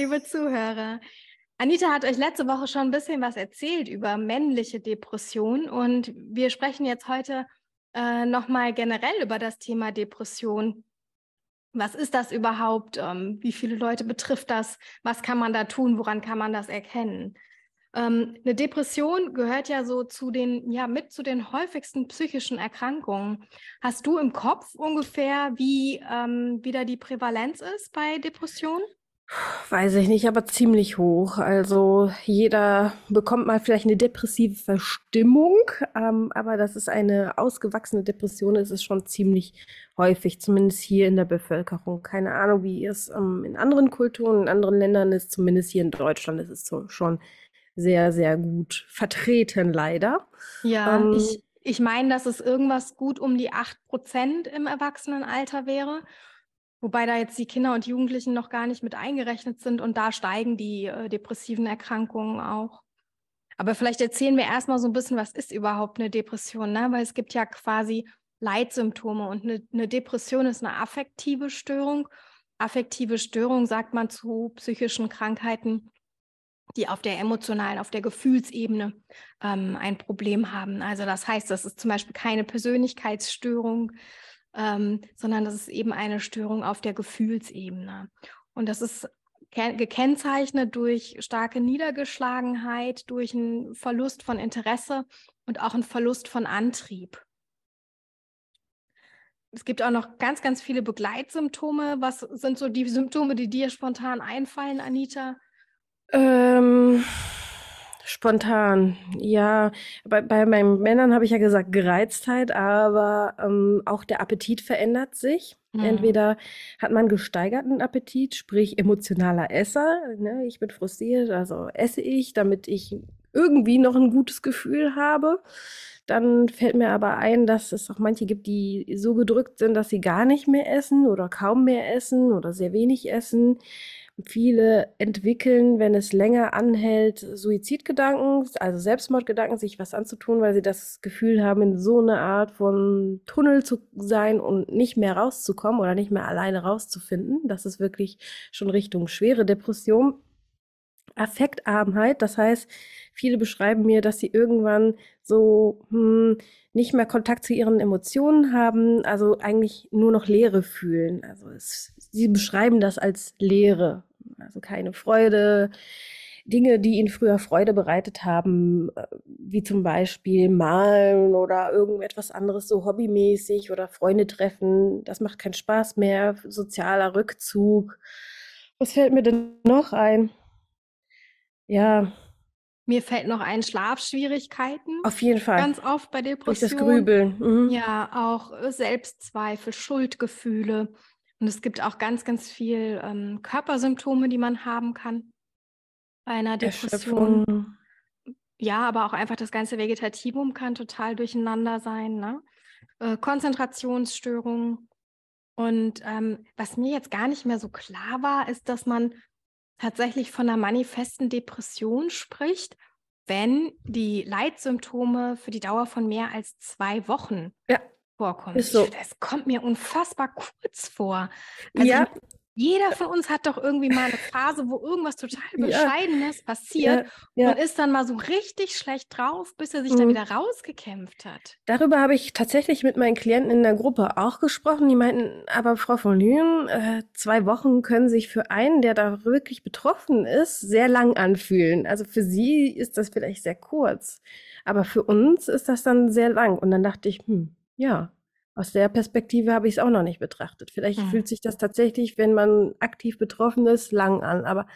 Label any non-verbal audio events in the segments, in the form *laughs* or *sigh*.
Liebe Zuhörer. Anita hat euch letzte Woche schon ein bisschen was erzählt über männliche Depression und wir sprechen jetzt heute äh, nochmal generell über das Thema Depression. Was ist das überhaupt? Ähm, wie viele Leute betrifft das? Was kann man da tun? Woran kann man das erkennen? Ähm, eine Depression gehört ja so zu den, ja, mit zu den häufigsten psychischen Erkrankungen. Hast du im Kopf ungefähr, wie ähm, wieder die Prävalenz ist bei Depressionen? Weiß ich nicht, aber ziemlich hoch. Also jeder bekommt mal vielleicht eine depressive Verstimmung, ähm, aber dass es eine ausgewachsene Depression ist, ist schon ziemlich häufig, zumindest hier in der Bevölkerung. Keine Ahnung, wie es ähm, in anderen Kulturen, in anderen Ländern ist, zumindest hier in Deutschland ist es so, schon sehr, sehr gut vertreten, leider. Ja, ähm, ich, ich meine, dass es irgendwas gut um die 8% im Erwachsenenalter wäre. Wobei da jetzt die Kinder und Jugendlichen noch gar nicht mit eingerechnet sind und da steigen die äh, depressiven Erkrankungen auch. Aber vielleicht erzählen wir erstmal so ein bisschen, was ist überhaupt eine Depression, ne? Weil es gibt ja quasi Leitsymptome und eine, eine Depression ist eine affektive Störung. Affektive Störung sagt man zu psychischen Krankheiten, die auf der emotionalen, auf der Gefühlsebene ähm, ein Problem haben. Also das heißt, das ist zum Beispiel keine Persönlichkeitsstörung, ähm, sondern das ist eben eine Störung auf der Gefühlsebene. Und das ist gekennzeichnet durch starke Niedergeschlagenheit, durch einen Verlust von Interesse und auch einen Verlust von Antrieb. Es gibt auch noch ganz, ganz viele Begleitsymptome. Was sind so die Symptome, die dir spontan einfallen, Anita? Ähm, spontan, ja. Bei, bei meinen Männern habe ich ja gesagt Gereiztheit, aber ähm, auch der Appetit verändert sich. Mhm. Entweder hat man gesteigerten Appetit, sprich emotionaler Esser. Ne? Ich bin frustriert, also esse ich, damit ich irgendwie noch ein gutes Gefühl habe. Dann fällt mir aber ein, dass es auch manche gibt, die so gedrückt sind, dass sie gar nicht mehr essen oder kaum mehr essen oder sehr wenig essen. Viele entwickeln, wenn es länger anhält, Suizidgedanken, also Selbstmordgedanken, sich was anzutun, weil sie das Gefühl haben, in so eine Art von Tunnel zu sein und nicht mehr rauszukommen oder nicht mehr alleine rauszufinden. Das ist wirklich schon Richtung schwere Depression. Affektarmheit, das heißt, viele beschreiben mir, dass sie irgendwann so hm, nicht mehr Kontakt zu ihren Emotionen haben, also eigentlich nur noch Leere fühlen. Also es, sie beschreiben das als Leere, also keine Freude. Dinge, die ihnen früher Freude bereitet haben, äh, wie zum Beispiel malen oder irgendetwas anderes, so hobbymäßig oder Freunde treffen, das macht keinen Spaß mehr, sozialer Rückzug. Was fällt mir denn noch ein? Ja. Mir fällt noch ein Schlafschwierigkeiten. Auf jeden Fall. Ganz oft bei Depressionen. Durch das Grübeln. Mhm. Ja, auch Selbstzweifel, Schuldgefühle. Und es gibt auch ganz, ganz viel ähm, Körpersymptome, die man haben kann bei einer Depression. Erschöpfung. Ja, aber auch einfach das ganze Vegetativum kann total durcheinander sein. Ne? Äh, Konzentrationsstörungen. Und ähm, was mir jetzt gar nicht mehr so klar war, ist, dass man tatsächlich von einer manifesten Depression spricht, wenn die Leitsymptome für die Dauer von mehr als zwei Wochen ja vorkommt. Ist so. Das kommt mir unfassbar kurz vor. Also ja. Jeder von uns hat doch irgendwie mal eine Phase, wo irgendwas total Bescheidenes ja. passiert ja. Ja. und ist dann mal so richtig schlecht drauf, bis er sich mhm. dann wieder rausgekämpft hat. Darüber habe ich tatsächlich mit meinen Klienten in der Gruppe auch gesprochen. Die meinten, aber Frau von Lünen, äh, zwei Wochen können sich für einen, der da wirklich betroffen ist, sehr lang anfühlen. Also für sie ist das vielleicht sehr kurz, aber für uns ist das dann sehr lang. Und dann dachte ich, hm, ja, aus der Perspektive habe ich es auch noch nicht betrachtet. Vielleicht mhm. fühlt sich das tatsächlich, wenn man aktiv betroffen ist, lang an. Aber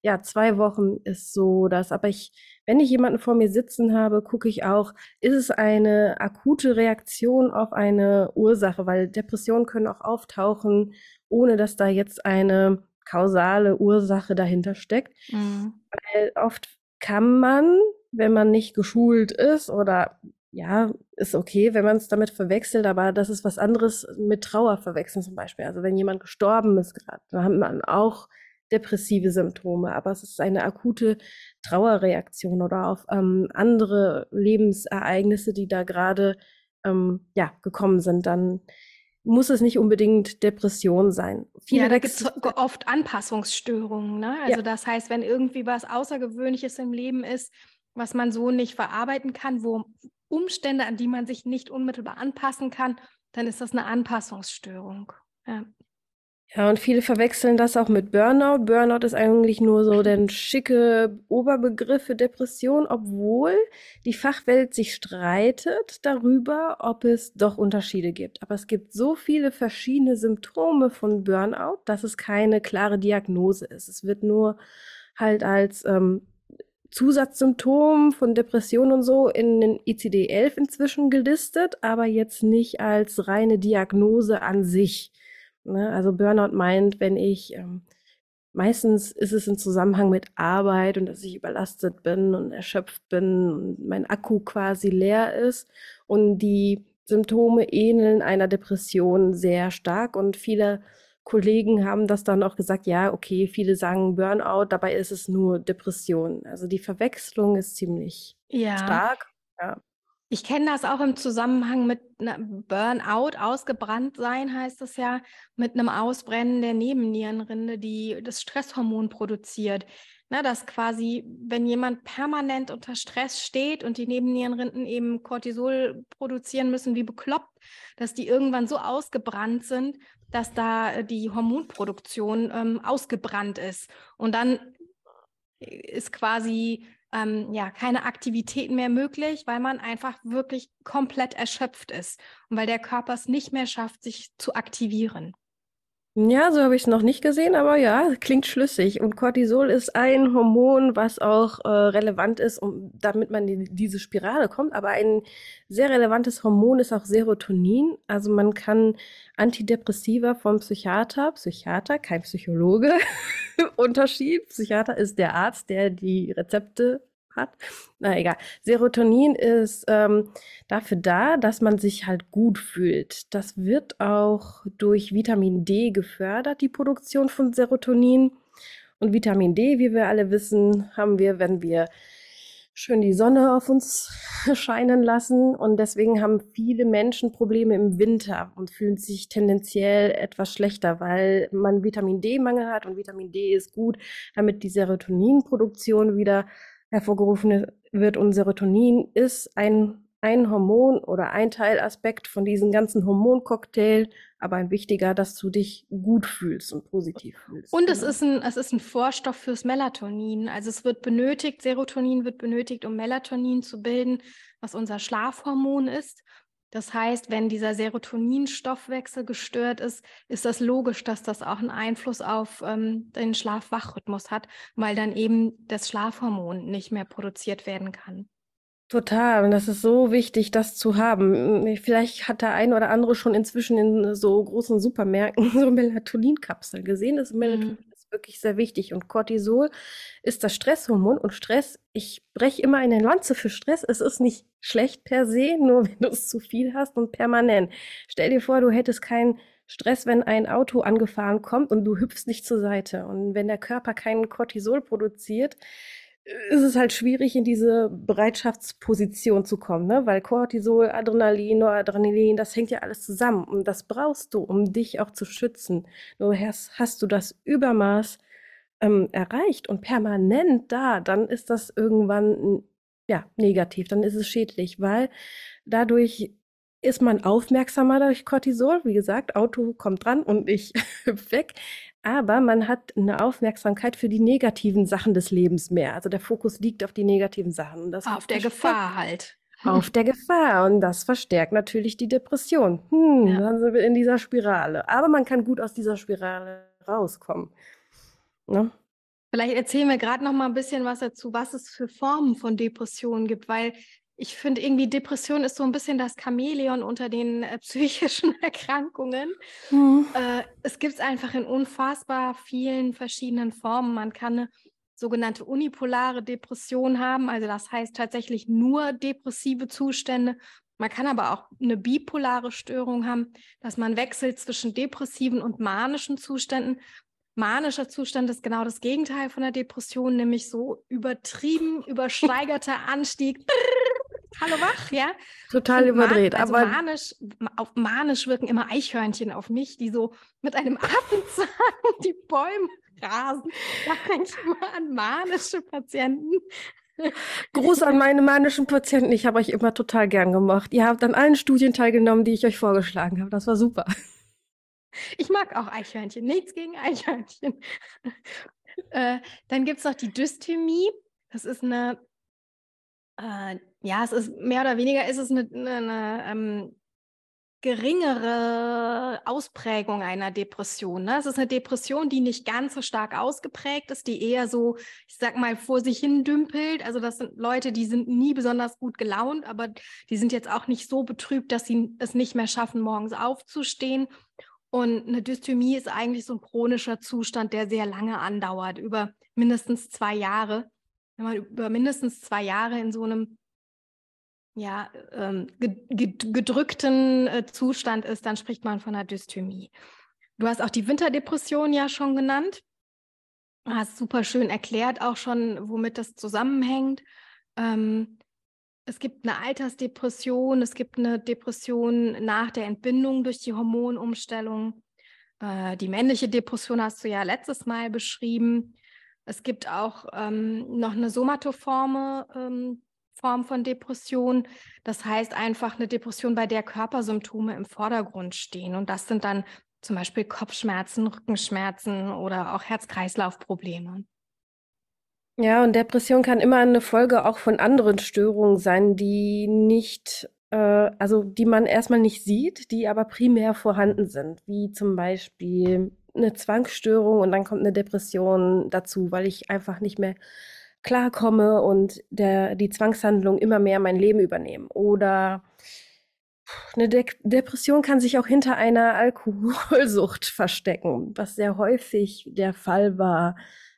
ja, zwei Wochen ist so das. Aber ich, wenn ich jemanden vor mir sitzen habe, gucke ich auch, ist es eine akute Reaktion auf eine Ursache? Weil Depressionen können auch auftauchen, ohne dass da jetzt eine kausale Ursache dahinter steckt. Mhm. Weil oft kann man, wenn man nicht geschult ist oder ja, ist okay, wenn man es damit verwechselt, aber das ist was anderes mit Trauer verwechseln zum Beispiel. Also wenn jemand gestorben ist gerade, dann hat man auch depressive Symptome, aber es ist eine akute Trauerreaktion oder auf ähm, andere Lebensereignisse, die da gerade ähm, ja, gekommen sind, dann muss es nicht unbedingt Depression sein. Viele ja, da gibt es oft Anpassungsstörungen. Ne? Also ja. das heißt, wenn irgendwie was Außergewöhnliches im Leben ist, was man so nicht verarbeiten kann, wo Umstände, an die man sich nicht unmittelbar anpassen kann, dann ist das eine Anpassungsstörung. Ja. Ja, und viele verwechseln das auch mit Burnout. Burnout ist eigentlich nur so der schicke Oberbegriff für Depression, obwohl die Fachwelt sich streitet darüber, ob es doch Unterschiede gibt. Aber es gibt so viele verschiedene Symptome von Burnout, dass es keine klare Diagnose ist. Es wird nur halt als ähm, Zusatzsymptom von Depression und so in den ICD-11 inzwischen gelistet, aber jetzt nicht als reine Diagnose an sich. Ne? Also Burnout meint, wenn ich, ähm, meistens ist es im Zusammenhang mit Arbeit und dass ich überlastet bin und erschöpft bin und mein Akku quasi leer ist und die Symptome ähneln einer Depression sehr stark und viele Kollegen haben das dann auch gesagt, ja, okay, viele sagen Burnout, dabei ist es nur Depression. Also die Verwechslung ist ziemlich ja. stark. Ja. Ich kenne das auch im Zusammenhang mit Burnout, ausgebrannt sein heißt es ja, mit einem Ausbrennen der Nebennierenrinde, die das Stresshormon produziert. Na, dass quasi, wenn jemand permanent unter Stress steht und die Nebennierenrinden eben Cortisol produzieren müssen, wie bekloppt, dass die irgendwann so ausgebrannt sind, dass da die Hormonproduktion ähm, ausgebrannt ist. Und dann ist quasi ähm, ja, keine Aktivitäten mehr möglich, weil man einfach wirklich komplett erschöpft ist und weil der Körper es nicht mehr schafft, sich zu aktivieren. Ja, so habe ich es noch nicht gesehen, aber ja, klingt schlüssig. Und Cortisol ist ein Hormon, was auch äh, relevant ist, um, damit man in diese Spirale kommt. Aber ein sehr relevantes Hormon ist auch Serotonin. Also man kann Antidepressiva vom Psychiater, Psychiater, kein Psychologe, *laughs* Unterschied. Psychiater ist der Arzt, der die Rezepte hat. Na egal. Serotonin ist ähm, dafür da, dass man sich halt gut fühlt. Das wird auch durch Vitamin D gefördert, die Produktion von Serotonin. Und Vitamin D, wie wir alle wissen, haben wir, wenn wir schön die Sonne auf uns *laughs* scheinen lassen. Und deswegen haben viele Menschen Probleme im Winter und fühlen sich tendenziell etwas schlechter, weil man Vitamin D-Mangel hat. Und Vitamin D ist gut, damit die Serotoninproduktion wieder hervorgerufen wird. Und Serotonin ist ein, ein Hormon oder ein Teilaspekt von diesem ganzen Hormoncocktail, aber ein wichtiger, dass du dich gut fühlst und positiv fühlst. Und es, ist ein, es ist ein Vorstoff fürs Melatonin. Also es wird benötigt, Serotonin wird benötigt, um Melatonin zu bilden, was unser Schlafhormon ist. Das heißt, wenn dieser Serotoninstoffwechsel gestört ist, ist das logisch, dass das auch einen Einfluss auf ähm, den Schlaf-Wach-Rhythmus hat, weil dann eben das Schlafhormon nicht mehr produziert werden kann. Total. Und das ist so wichtig, das zu haben. Vielleicht hat der ein oder andere schon inzwischen in so großen Supermärkten *laughs* so Melatoninkapseln gesehen. Das Melatonin mhm wirklich sehr wichtig. Und Cortisol ist das Stresshormon. Und Stress, ich breche immer eine Lanze für Stress. Es ist nicht schlecht per se, *laughs* nur wenn du es zu viel hast und permanent. Stell dir vor, du hättest keinen Stress, wenn ein Auto angefahren kommt und du hüpfst nicht zur Seite. Und wenn der Körper keinen Cortisol produziert, ist es halt schwierig, in diese Bereitschaftsposition zu kommen, ne? weil Cortisol, Adrenalin, Noradrenalin, das hängt ja alles zusammen und das brauchst du, um dich auch zu schützen. Nur hast, hast du das Übermaß ähm, erreicht und permanent da, dann ist das irgendwann ja negativ, dann ist es schädlich, weil dadurch ist man aufmerksamer durch Cortisol. Wie gesagt, Auto kommt dran und ich *laughs* weg aber man hat eine Aufmerksamkeit für die negativen Sachen des Lebens mehr. Also der Fokus liegt auf die negativen Sachen. Das auf der Gefahr halt. Auf der Gefahr. Und das verstärkt natürlich die Depression. Hm, ja. Dann sind wir in dieser Spirale. Aber man kann gut aus dieser Spirale rauskommen. Ne? Vielleicht erzählen wir gerade noch mal ein bisschen was dazu, was es für Formen von Depressionen gibt, weil ich finde irgendwie Depression ist so ein bisschen das Chamäleon unter den äh, *laughs* psychischen Erkrankungen. Mhm. Äh, es gibt es einfach in unfassbar vielen verschiedenen Formen. Man kann eine sogenannte unipolare Depression haben, also das heißt tatsächlich nur depressive Zustände. Man kann aber auch eine bipolare Störung haben, dass man wechselt zwischen depressiven und manischen Zuständen. Manischer Zustand ist genau das Gegenteil von der Depression, nämlich so übertrieben, *laughs* übersteigerter Anstieg hallo wach, ja. Total überdreht. Also aber manisch, auf manisch wirken immer Eichhörnchen auf mich, die so mit einem *laughs* Affenzahn die Bäume rasen. Da denke ich immer an manische Patienten. Gruß an meine manischen Patienten. Ich habe euch immer total gern gemacht. Ihr habt an allen Studien teilgenommen, die ich euch vorgeschlagen habe. Das war super. Ich mag auch Eichhörnchen. Nichts gegen Eichhörnchen. *laughs* äh, dann gibt es noch die Dysthymie. Das ist eine, äh, ja, es ist mehr oder weniger ist es eine, eine, ähm, geringere Ausprägung einer Depression. Ne? Es ist eine Depression, die nicht ganz so stark ausgeprägt ist, die eher so, ich sag mal, vor sich hin dümpelt. Also das sind Leute, die sind nie besonders gut gelaunt, aber die sind jetzt auch nicht so betrübt, dass sie es nicht mehr schaffen, morgens aufzustehen. Und eine Dysthymie ist eigentlich so ein chronischer Zustand, der sehr lange andauert, über mindestens zwei Jahre. Wenn man über mindestens zwei Jahre in so einem ja, ähm, gedrückten äh, Zustand ist, dann spricht man von einer Dysthymie. Du hast auch die Winterdepression ja schon genannt. Hast super schön erklärt auch schon, womit das zusammenhängt. Ähm, es gibt eine Altersdepression, es gibt eine Depression nach der Entbindung durch die Hormonumstellung. Äh, die männliche Depression hast du ja letztes Mal beschrieben. Es gibt auch ähm, noch eine somatoforme ähm, Form von Depression. Das heißt einfach eine Depression, bei der Körpersymptome im Vordergrund stehen. Und das sind dann zum Beispiel Kopfschmerzen, Rückenschmerzen oder auch Herz-Kreislauf-Probleme. Ja, und Depression kann immer eine Folge auch von anderen Störungen sein, die nicht, äh, also die man erstmal nicht sieht, die aber primär vorhanden sind, wie zum Beispiel eine Zwangsstörung und dann kommt eine Depression dazu, weil ich einfach nicht mehr klarkomme und der, die Zwangshandlung immer mehr mein Leben übernehmen. Oder eine De Depression kann sich auch hinter einer Alkoholsucht verstecken, was sehr häufig der Fall war,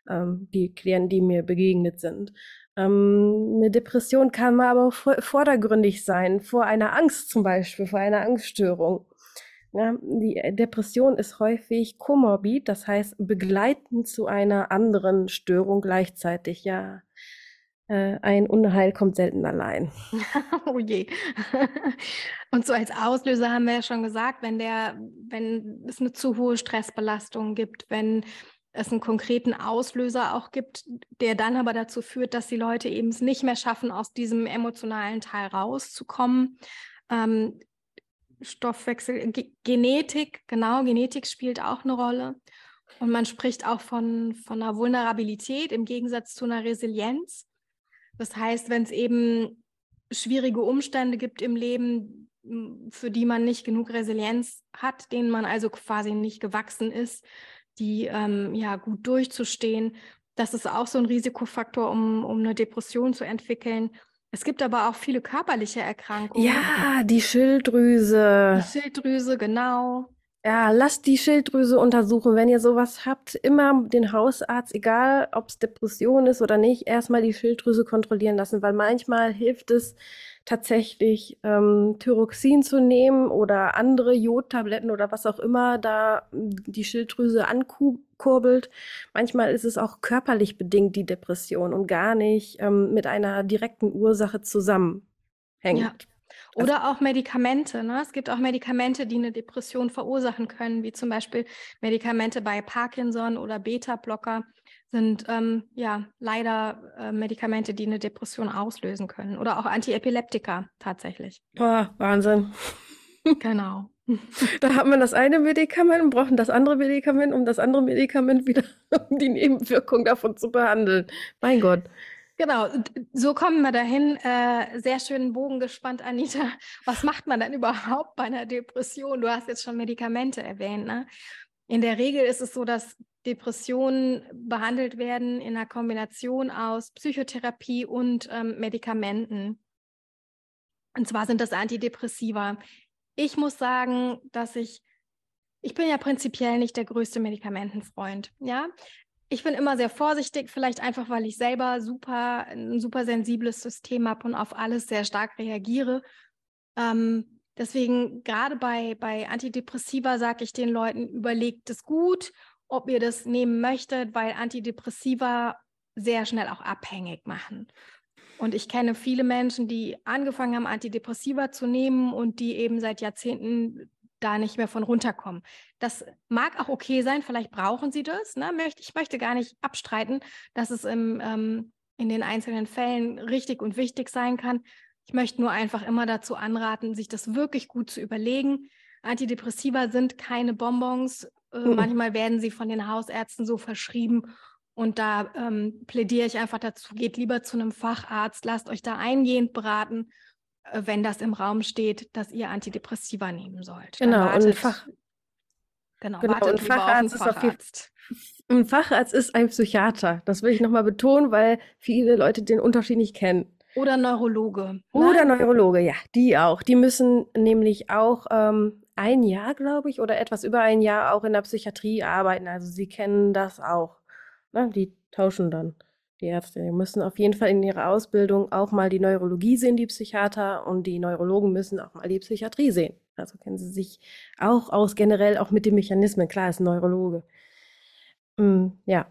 ähm, die Klienten, die mir begegnet sind. Ähm, eine Depression kann aber auch vordergründig sein, vor einer Angst zum Beispiel, vor einer Angststörung. Ja, die Depression ist häufig komorbid, das heißt begleitend zu einer anderen Störung gleichzeitig. Ja, äh, ein Unheil kommt selten allein. *laughs* oh je. *laughs* Und so als Auslöser haben wir ja schon gesagt, wenn der, wenn es eine zu hohe Stressbelastung gibt, wenn es einen konkreten Auslöser auch gibt, der dann aber dazu führt, dass die Leute eben es nicht mehr schaffen, aus diesem emotionalen Teil rauszukommen. Ähm, Stoffwechsel, G Genetik, genau, Genetik spielt auch eine Rolle. Und man spricht auch von, von einer Vulnerabilität im Gegensatz zu einer Resilienz. Das heißt, wenn es eben schwierige Umstände gibt im Leben, für die man nicht genug Resilienz hat, denen man also quasi nicht gewachsen ist, die ähm, ja gut durchzustehen, das ist auch so ein Risikofaktor, um, um eine Depression zu entwickeln. Es gibt aber auch viele körperliche Erkrankungen. Ja, die Schilddrüse. Die Schilddrüse, genau. Ja, lasst die Schilddrüse untersuchen. Wenn ihr sowas habt, immer den Hausarzt, egal ob es Depression ist oder nicht, erstmal die Schilddrüse kontrollieren lassen, weil manchmal hilft es tatsächlich, ähm, Thyroxin zu nehmen oder andere Jodtabletten oder was auch immer da die Schilddrüse ankurbelt kurbelt. Manchmal ist es auch körperlich bedingt, die Depression und gar nicht ähm, mit einer direkten Ursache zusammenhängt. Ja. Also Oder auch Medikamente. Ne? Es gibt auch Medikamente, die eine Depression verursachen können, wie zum Beispiel Medikamente bei Parkinson oder Beta-Blocker sind ähm, ja leider äh, Medikamente, die eine Depression auslösen können. Oder auch Antiepileptika tatsächlich. Boah, Wahnsinn. Genau. *laughs* Da hat man das eine Medikament und braucht das andere Medikament, um das andere Medikament wieder, *laughs* um die Nebenwirkung davon zu behandeln. Mein Gott. Genau, so kommen wir dahin. Äh, sehr schönen Bogen gespannt, Anita. Was macht man denn überhaupt bei einer Depression? Du hast jetzt schon Medikamente erwähnt. Ne? In der Regel ist es so, dass Depressionen behandelt werden in einer Kombination aus Psychotherapie und ähm, Medikamenten. Und zwar sind das Antidepressiva. Ich muss sagen, dass ich, ich bin ja prinzipiell nicht der größte Medikamentenfreund. Ja, ich bin immer sehr vorsichtig, vielleicht einfach, weil ich selber super, ein super sensibles System habe und auf alles sehr stark reagiere. Ähm, deswegen, gerade bei, bei Antidepressiva sage ich den Leuten, überlegt es gut, ob ihr das nehmen möchtet, weil Antidepressiva sehr schnell auch abhängig machen. Und ich kenne viele Menschen, die angefangen haben, Antidepressiva zu nehmen und die eben seit Jahrzehnten da nicht mehr von runterkommen. Das mag auch okay sein, vielleicht brauchen sie das. Ne? Ich möchte gar nicht abstreiten, dass es im, ähm, in den einzelnen Fällen richtig und wichtig sein kann. Ich möchte nur einfach immer dazu anraten, sich das wirklich gut zu überlegen. Antidepressiva sind keine Bonbons. Äh, mhm. Manchmal werden sie von den Hausärzten so verschrieben. Und da ähm, plädiere ich einfach dazu, geht lieber zu einem Facharzt, lasst euch da eingehend beraten äh, wenn das im Raum steht, dass ihr Antidepressiva nehmen sollt. Genau, wartet, und Fach, genau, genau und Facharzt ist auf ein Facharzt ist ein Psychiater. Das will ich nochmal betonen, weil viele Leute den Unterschied nicht kennen. Oder Neurologe. Oder ne? Neurologe, ja, die auch. Die müssen nämlich auch ähm, ein Jahr, glaube ich, oder etwas über ein Jahr auch in der Psychiatrie arbeiten. Also sie kennen das auch. Ne? Die tauschen dann die Ärzte. Die müssen auf jeden Fall in ihrer Ausbildung auch mal die Neurologie sehen, die Psychiater, und die Neurologen müssen auch mal die Psychiatrie sehen. Also kennen sie sich auch aus, generell auch mit den Mechanismen. Klar, ist ein Neurologe. Mm, ja.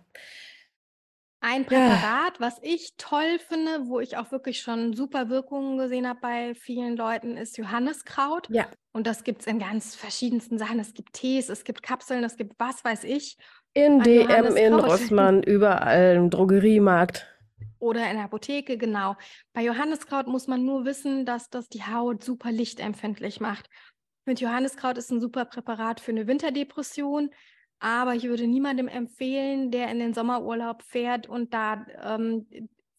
Ein Präparat, was ich toll finde, wo ich auch wirklich schon super Wirkungen gesehen habe bei vielen Leuten, ist Johanniskraut. Ja. Und das gibt es in ganz verschiedensten Sachen. Es gibt Tees, es gibt Kapseln, es gibt was weiß ich. In DM, in *laughs* Rossmann, überall im Drogeriemarkt. Oder in der Apotheke, genau. Bei Johanniskraut muss man nur wissen, dass das die Haut super lichtempfindlich macht. Mit Johanniskraut ist ein super Präparat für eine Winterdepression, aber ich würde niemandem empfehlen, der in den Sommerurlaub fährt und da ähm,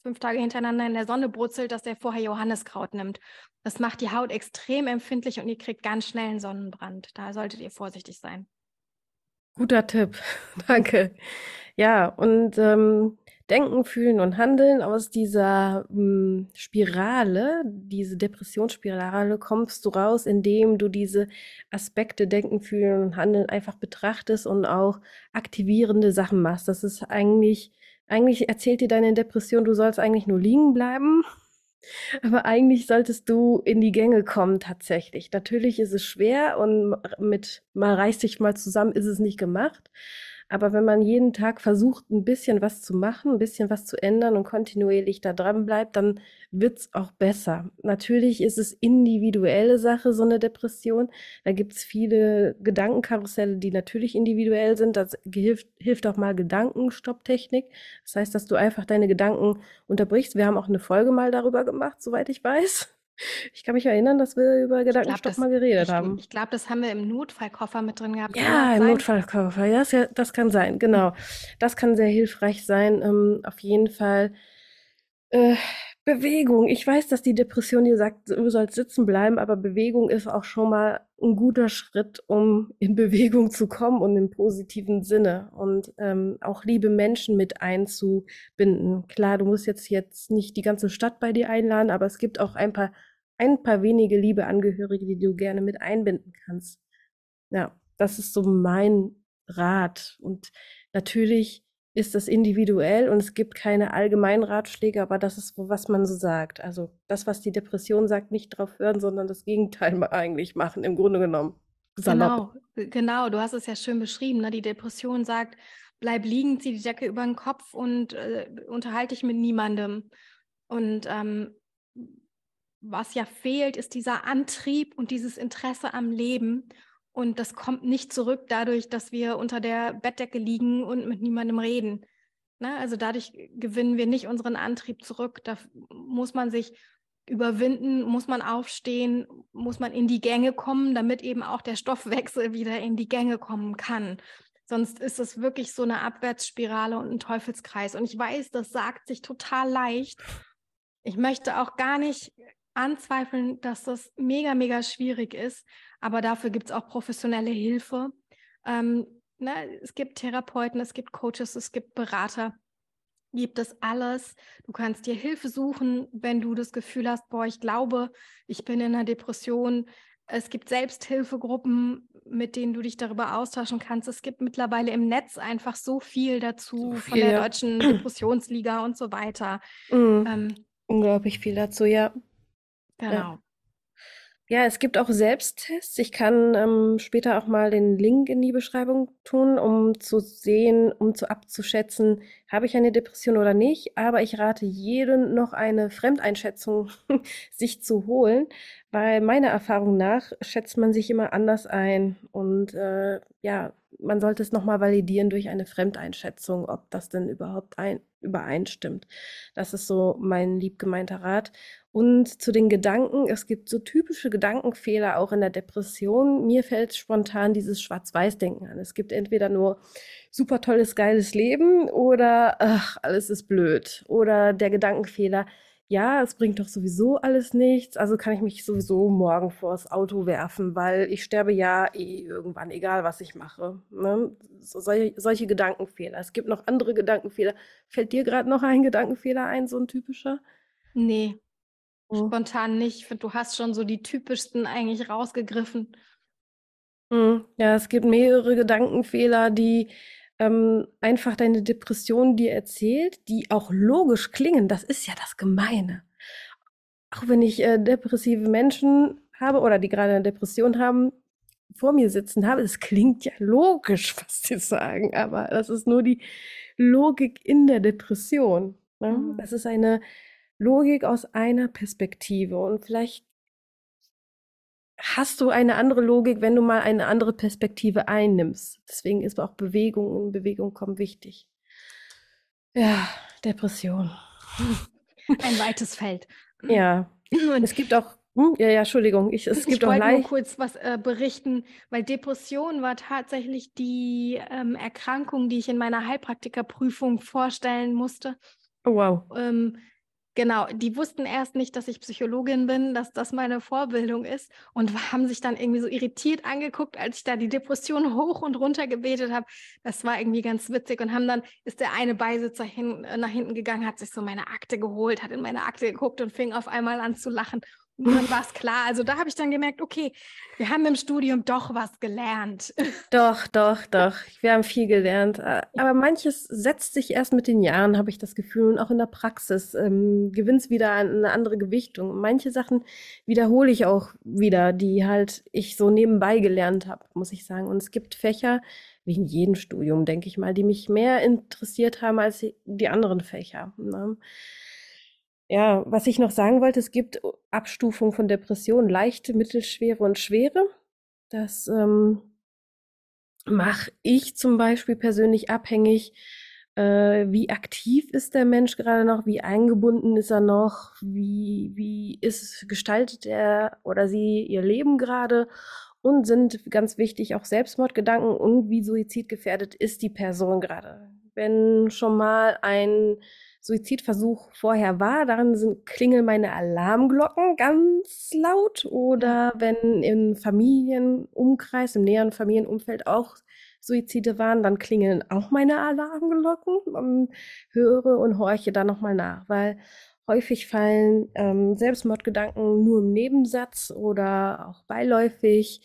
fünf Tage hintereinander in der Sonne brutzelt, dass der vorher Johanniskraut nimmt. Das macht die Haut extrem empfindlich und ihr kriegt ganz schnell einen Sonnenbrand. Da solltet ihr vorsichtig sein. Guter Tipp, *laughs* danke. Ja, und ähm, Denken, Fühlen und Handeln aus dieser ähm, Spirale, diese Depressionsspirale, kommst du raus, indem du diese Aspekte Denken, Fühlen und Handeln einfach betrachtest und auch aktivierende Sachen machst. Das ist eigentlich, eigentlich erzählt dir deine Depression, du sollst eigentlich nur liegen bleiben *laughs* aber eigentlich solltest du in die Gänge kommen tatsächlich. Natürlich ist es schwer und mit mal reiß dich mal zusammen ist es nicht gemacht. Aber wenn man jeden Tag versucht, ein bisschen was zu machen, ein bisschen was zu ändern und kontinuierlich da dran bleibt, dann wird's auch besser. Natürlich ist es individuelle Sache, so eine Depression. Da gibt's viele Gedankenkarusselle, die natürlich individuell sind. Das hilft, hilft auch mal Gedankenstopptechnik. Das heißt, dass du einfach deine Gedanken unterbrichst. Wir haben auch eine Folge mal darüber gemacht, soweit ich weiß. Ich kann mich erinnern, dass wir über Gedankenstopp das, mal geredet ich, haben. Ich glaube, das haben wir im Notfallkoffer mit drin gehabt. Ja, im Notfallkoffer. Ja, das, ja, das kann sein, genau. Das kann sehr hilfreich sein. Ähm, auf jeden Fall. Äh, Bewegung. Ich weiß, dass die Depression dir sagt, du sollst sitzen bleiben, aber Bewegung ist auch schon mal ein guter Schritt, um in *laughs* Bewegung zu kommen und im positiven Sinne und ähm, auch liebe Menschen mit einzubinden. Klar, du musst jetzt jetzt nicht die ganze Stadt bei dir einladen, aber es gibt auch ein paar ein paar wenige liebe Angehörige, die du gerne mit einbinden kannst. Ja, das ist so mein Rat und natürlich ist das individuell und es gibt keine allgemeinen Ratschläge, aber das ist, was man so sagt. Also das, was die Depression sagt, nicht drauf hören, sondern das Gegenteil eigentlich machen, im Grunde genommen. Salopp. Genau, genau, du hast es ja schön beschrieben. Ne? Die Depression sagt, bleib liegen, zieh die Decke über den Kopf und äh, unterhalte dich mit niemandem. Und ähm, was ja fehlt, ist dieser Antrieb und dieses Interesse am Leben. Und das kommt nicht zurück dadurch, dass wir unter der Bettdecke liegen und mit niemandem reden. Na, also dadurch gewinnen wir nicht unseren Antrieb zurück. Da muss man sich überwinden, muss man aufstehen, muss man in die Gänge kommen, damit eben auch der Stoffwechsel wieder in die Gänge kommen kann. Sonst ist es wirklich so eine Abwärtsspirale und ein Teufelskreis. Und ich weiß, das sagt sich total leicht. Ich möchte auch gar nicht anzweifeln, dass das mega, mega schwierig ist. Aber dafür gibt es auch professionelle Hilfe. Ähm, ne, es gibt Therapeuten, es gibt Coaches, es gibt Berater. Gibt es alles. Du kannst dir Hilfe suchen, wenn du das Gefühl hast, boah, ich glaube, ich bin in einer Depression. Es gibt Selbsthilfegruppen, mit denen du dich darüber austauschen kannst. Es gibt mittlerweile im Netz einfach so viel dazu so viel, von der ja. Deutschen Depressionsliga und so weiter. Mhm. Ähm, Unglaublich viel dazu, ja. Genau. Ja. Ja, es gibt auch Selbsttests. Ich kann ähm, später auch mal den Link in die Beschreibung tun, um zu sehen, um zu abzuschätzen, habe ich eine Depression oder nicht. Aber ich rate jedem noch eine Fremdeinschätzung *laughs* sich zu holen, weil meiner Erfahrung nach schätzt man sich immer anders ein. Und äh, ja, man sollte es nochmal validieren durch eine Fremdeinschätzung, ob das denn überhaupt ein, übereinstimmt. Das ist so mein liebgemeinter Rat. Und zu den Gedanken, es gibt so typische Gedankenfehler auch in der Depression. Mir fällt spontan dieses Schwarz-Weiß-Denken an. Es gibt entweder nur super tolles, geiles Leben oder ach, alles ist blöd. Oder der Gedankenfehler, ja, es bringt doch sowieso alles nichts, also kann ich mich sowieso morgen vors Auto werfen, weil ich sterbe ja eh irgendwann, egal was ich mache. Ne? So, solche, solche Gedankenfehler. Es gibt noch andere Gedankenfehler. Fällt dir gerade noch ein Gedankenfehler ein, so ein typischer? Nee, oh. spontan nicht. Ich finde, du hast schon so die typischsten eigentlich rausgegriffen. Hm, ja, es gibt mehrere Gedankenfehler, die ähm, einfach deine Depression dir erzählt, die auch logisch klingen. Das ist ja das Gemeine. Auch wenn ich äh, depressive Menschen habe oder die gerade eine Depression haben, vor mir sitzen habe, es klingt ja logisch, *laughs* was sie sagen, aber das ist nur die Logik in der Depression. Ne? Mhm. Das ist eine Logik aus einer Perspektive und vielleicht hast du eine andere Logik, wenn du mal eine andere Perspektive einnimmst. Deswegen ist auch Bewegung und Bewegung kommen wichtig. Ja, Depression. Ein weites Feld. Ja. Und es gibt auch, hm, ja, ja, Entschuldigung, ich, es gibt ich auch leicht. nur kurz was äh, berichten, weil Depression war tatsächlich die ähm, Erkrankung, die ich in meiner Heilpraktikerprüfung vorstellen musste. Oh, wow. Ähm, Genau, die wussten erst nicht, dass ich Psychologin bin, dass das meine Vorbildung ist und haben sich dann irgendwie so irritiert angeguckt, als ich da die Depression hoch und runter gebetet habe. Das war irgendwie ganz witzig und haben dann, ist der eine Beisitzer hin, äh, nach hinten gegangen, hat sich so meine Akte geholt, hat in meine Akte geguckt und fing auf einmal an zu lachen dann war es klar. Also da habe ich dann gemerkt, okay, wir haben im Studium doch was gelernt. *laughs* Doch, doch, doch. Wir haben viel gelernt. Äh, aber manches setzt sich erst mit den Jahren, habe ich das Gefühl. Und auch in der Praxis ähm, gewinnt es wieder eine andere Gewichtung. Manche Sachen wiederhole ich auch wieder, die halt ich so nebenbei gelernt habe, muss ich sagen. Und es gibt Fächer, wie in jedem Studium, denke ich mal, die mich mehr interessiert haben als die anderen Fächer. Ne? Ja, was ich noch sagen wollte, es gibt Abstufungen von Depressionen, leichte, mittelschwere und schwere. Das ähm, mache ich zum Beispiel persönlich abhängig, äh, wie aktiv ist der Mensch gerade noch, wie eingebunden ist er noch, wie, wie ist gestaltet er oder sie ihr Leben gerade und sind ganz wichtig auch Selbstmordgedanken und wie suizidgefährdet ist die Person gerade. Wenn schon mal ein Suizidversuch vorher war, daran sind, klingeln meine Alarmglocken ganz laut. Oder wenn im Familienumkreis, im näheren Familienumfeld auch Suizide waren, dann klingeln auch meine Alarmglocken und höre und horche da nochmal nach, weil häufig fallen ähm, Selbstmordgedanken nur im Nebensatz oder auch beiläufig,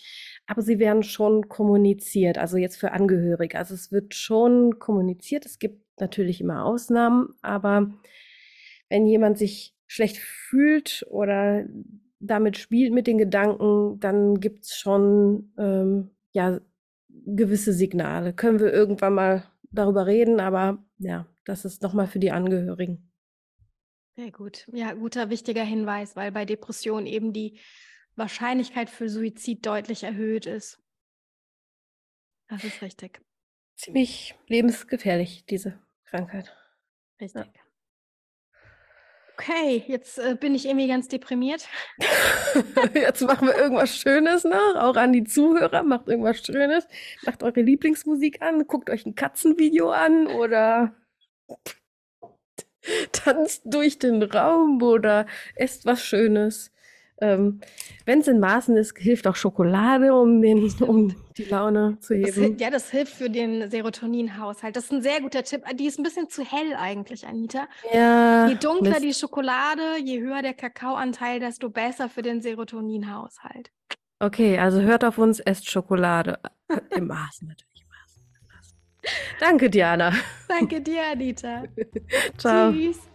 aber sie werden schon kommuniziert, also jetzt für Angehörige. Also es wird schon kommuniziert. Es gibt natürlich immer Ausnahmen, aber wenn jemand sich schlecht fühlt oder damit spielt mit den Gedanken, dann gibt es schon ähm, ja gewisse Signale. Können wir irgendwann mal darüber reden, aber ja, das ist nochmal für die Angehörigen. Sehr gut. Ja, guter, wichtiger Hinweis, weil bei Depressionen eben die Wahrscheinlichkeit für Suizid deutlich erhöht ist. Das ist richtig. Ziemlich lebensgefährlich, diese Krankheit. Richtig. Ja. Okay, jetzt äh, bin ich irgendwie ganz deprimiert. *laughs* jetzt machen wir irgendwas Schönes noch, auch an die Zuhörer. Macht irgendwas Schönes. Macht eure Lieblingsmusik an, guckt euch ein Katzenvideo an oder tanzt durch den Raum oder esst was Schönes. Ähm, Wenn es in Maßen ist, hilft auch Schokolade, um, den, *laughs* um die Laune zu heben. Das, ja, das hilft für den Serotoninhaushalt. Das ist ein sehr guter Tipp. Die ist ein bisschen zu hell eigentlich, Anita. Ja. Je dunkler Mist. die Schokolade, je höher der Kakaoanteil, desto besser für den Serotoninhaushalt. Okay, also hört auf uns, esst Schokolade. Im Maßen natürlich. *laughs* Danke, Diana. Danke dir, Anita. *laughs* Ciao. Tschüss.